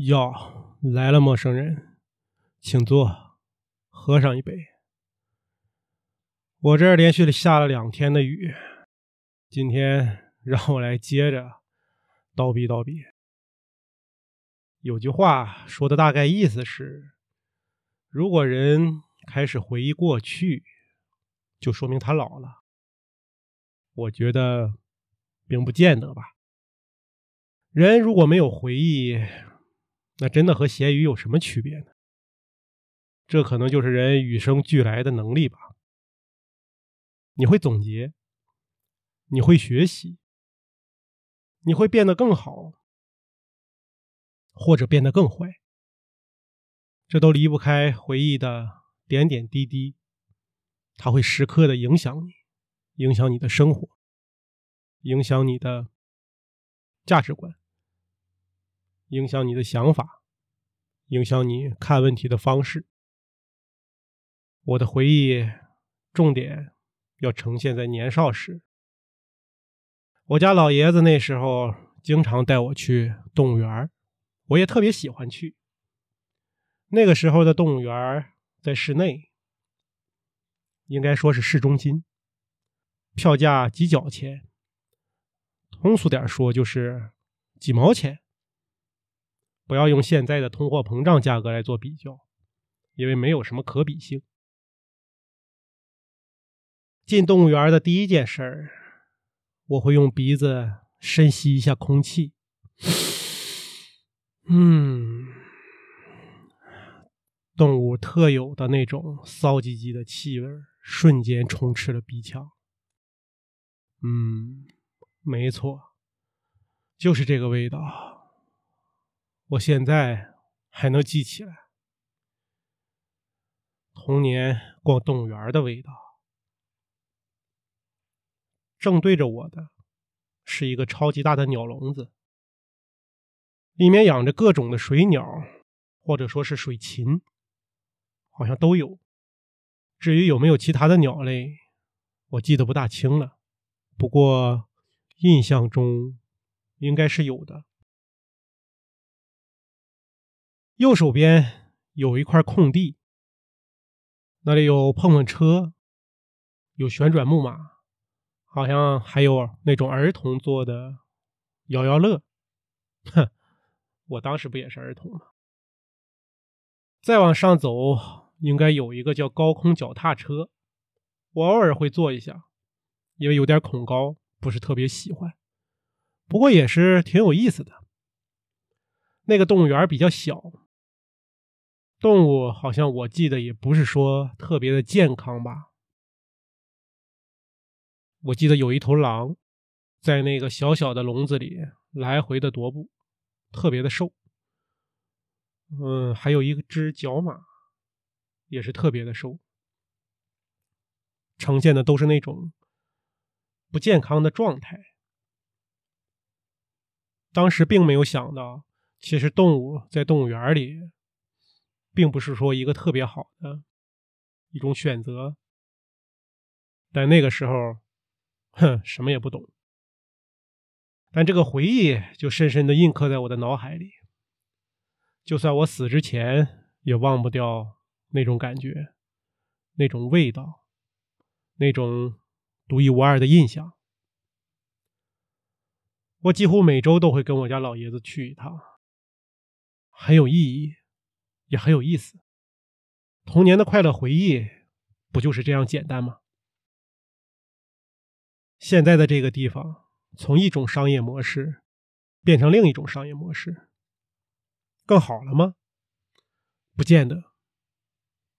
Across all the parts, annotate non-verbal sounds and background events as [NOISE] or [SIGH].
哟，来了，陌生人，请坐，喝上一杯。我这儿连续下了两天的雨，今天让我来接着叨逼叨逼。有句话说的大概意思是：如果人开始回忆过去，就说明他老了。我觉得并不见得吧。人如果没有回忆，那真的和咸鱼有什么区别呢？这可能就是人与生俱来的能力吧。你会总结，你会学习，你会变得更好，或者变得更坏，这都离不开回忆的点点滴滴。它会时刻的影响你，影响你的生活，影响你的价值观。影响你的想法，影响你看问题的方式。我的回忆重点要呈现在年少时。我家老爷子那时候经常带我去动物园，我也特别喜欢去。那个时候的动物园在市内，应该说是市中心，票价几角钱，通俗点说就是几毛钱。不要用现在的通货膨胀价格来做比较，因为没有什么可比性。进动物园的第一件事儿，我会用鼻子深吸一下空气，嗯，动物特有的那种骚唧唧的气味瞬间充斥了鼻腔。嗯，没错，就是这个味道。我现在还能记起来童年逛动物园的味道。正对着我的是一个超级大的鸟笼子，里面养着各种的水鸟，或者说是水禽，好像都有。至于有没有其他的鸟类，我记得不大清了。不过印象中应该是有的。右手边有一块空地，那里有碰碰车，有旋转木马，好像还有那种儿童坐的摇摇乐。哼，我当时不也是儿童吗？再往上走，应该有一个叫高空脚踏车，我偶尔会坐一下，因为有点恐高，不是特别喜欢，不过也是挺有意思的。那个动物园比较小。动物好像我记得也不是说特别的健康吧。我记得有一头狼，在那个小小的笼子里来回的踱步，特别的瘦。嗯，还有一只角马，也是特别的瘦，呈现的都是那种不健康的状态。当时并没有想到，其实动物在动物园里。并不是说一个特别好的一种选择，但那个时候，哼，什么也不懂。但这个回忆就深深的印刻在我的脑海里，就算我死之前也忘不掉那种感觉、那种味道、那种独一无二的印象。我几乎每周都会跟我家老爷子去一趟，很有意义。也很有意思，童年的快乐回忆不就是这样简单吗？现在的这个地方从一种商业模式变成另一种商业模式，更好了吗？不见得，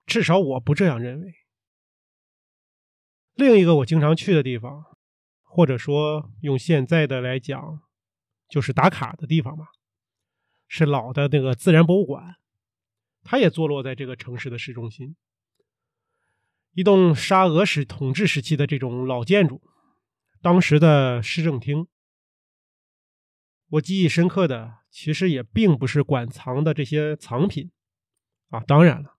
至少我不这样认为。另一个我经常去的地方，或者说用现在的来讲，就是打卡的地方吧，是老的那个自然博物馆。它也坐落在这个城市的市中心，一栋沙俄时统治时期的这种老建筑，当时的市政厅。我记忆深刻的，其实也并不是馆藏的这些藏品啊，当然了，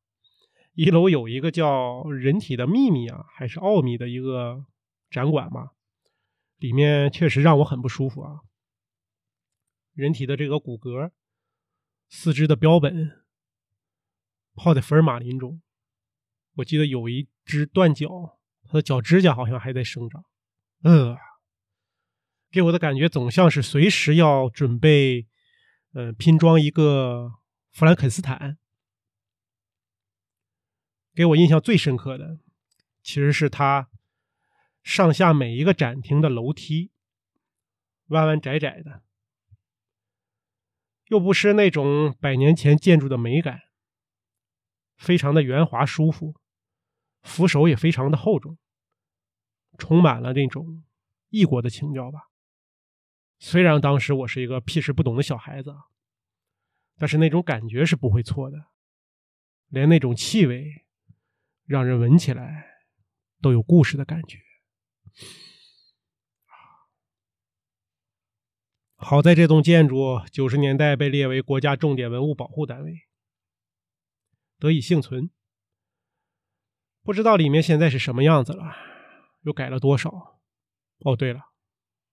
一楼有一个叫“人体的秘密”啊，还是奥秘的一个展馆嘛，里面确实让我很不舒服啊，人体的这个骨骼。四肢的标本泡在福尔马林中。我记得有一只断脚，它的脚指甲好像还在生长。呃，给我的感觉总像是随时要准备，呃，拼装一个弗兰肯斯坦。给我印象最深刻的，其实是它上下每一个展厅的楼梯，弯弯窄窄的，又不失那种百年前建筑的美感，非常的圆滑舒服。扶手也非常的厚重，充满了那种异国的情调吧。虽然当时我是一个屁事不懂的小孩子，但是那种感觉是不会错的。连那种气味，让人闻起来都有故事的感觉。好在这栋建筑九十年代被列为国家重点文物保护单位，得以幸存。不知道里面现在是什么样子了，又改了多少？哦，对了，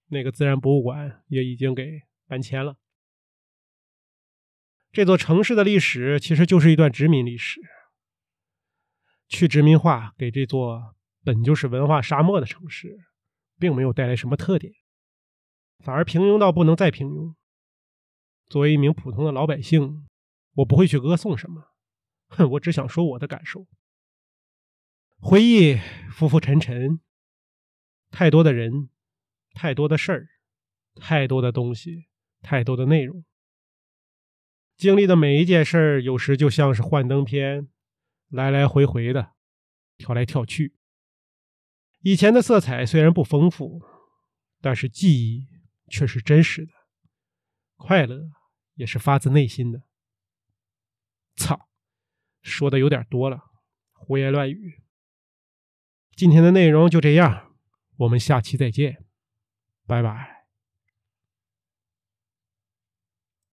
那个自然博物馆也已经给搬迁了。这座城市的历史其实就是一段殖民历史，去殖民化给这座本就是文化沙漠的城市，并没有带来什么特点，反而平庸到不能再平庸。作为一名普通的老百姓，我不会去歌颂什么，哼 [LAUGHS] 我只想说我的感受。回忆浮浮沉沉，太多的人，太多的事儿，太多的东西，太多的内容。经历的每一件事儿，有时就像是幻灯片，来来回回的跳来跳去。以前的色彩虽然不丰富，但是记忆却是真实的，快乐也是发自内心的。操，说的有点多了，胡言乱语。今天的内容就这样，我们下期再见，拜拜。